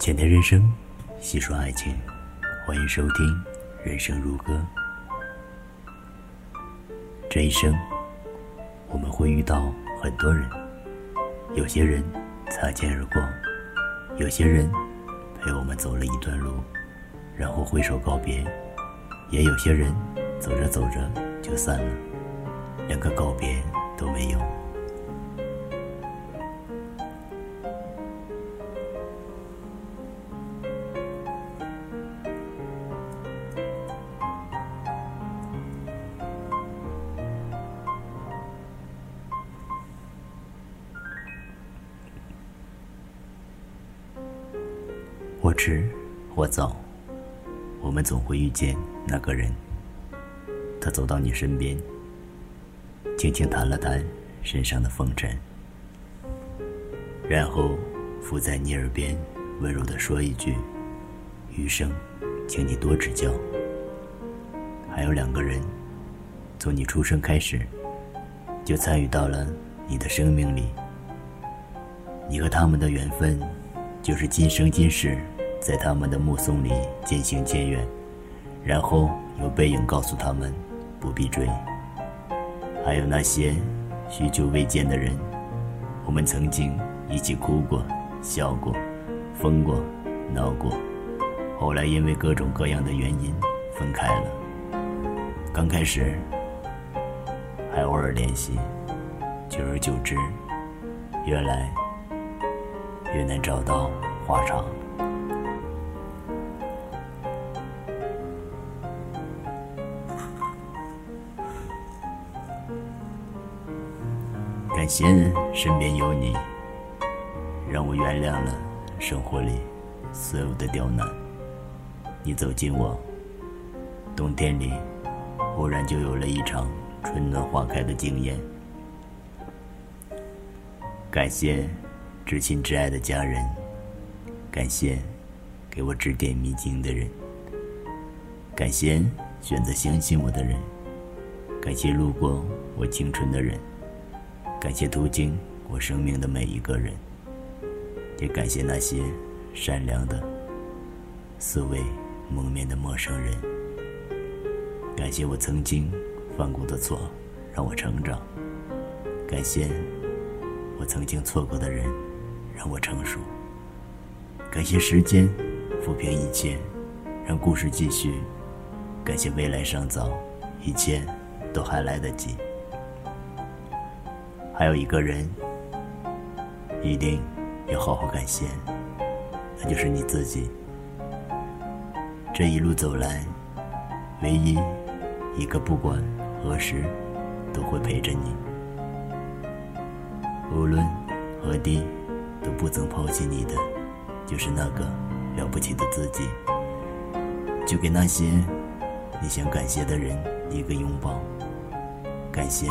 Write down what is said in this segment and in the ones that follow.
浅谈人生，细说爱情，欢迎收听《人生如歌》。这一生，我们会遇到很多人，有些人擦肩而过，有些人陪我们走了一段路，然后挥手告别，也有些人走着走着就散了，连个告别都没有。或迟或早，我们总会遇见那个人。他走到你身边，轻轻弹了弹身上的风尘，然后附在你耳边，温柔地说一句：“余生，请你多指教。”还有两个人，从你出生开始，就参与到了你的生命里。你和他们的缘分，就是今生今世。在他们的目送里渐行渐远，然后有背影告诉他们不必追。还有那些许久未见的人，我们曾经一起哭过、笑过、疯过、闹过，后来因为各种各样的原因分开了。刚开始还偶尔联系，久而久之，越来越难找到话茬。感谢身边有你，让我原谅了生活里所有的刁难。你走进我，冬天里忽然就有了一场春暖花开的惊艳。感谢至亲至爱的家人，感谢给我指点迷津的人，感谢选择相信我的人，感谢路过我青春的人。感谢途经我生命的每一个人，也感谢那些善良的、素未谋面的陌生人。感谢我曾经犯过的错，让我成长；感谢我曾经错过的人，让我成熟；感谢时间抚平一切，让故事继续；感谢未来尚早，一切都还来得及。还有一个人，一定要好好感谢，那就是你自己。这一路走来，唯一一个不管何时都会陪着你，无论何地都不曾抛弃你的，就是那个了不起的自己。就给那些你想感谢的人一个拥抱，感谢。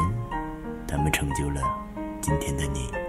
他们成就了今天的你。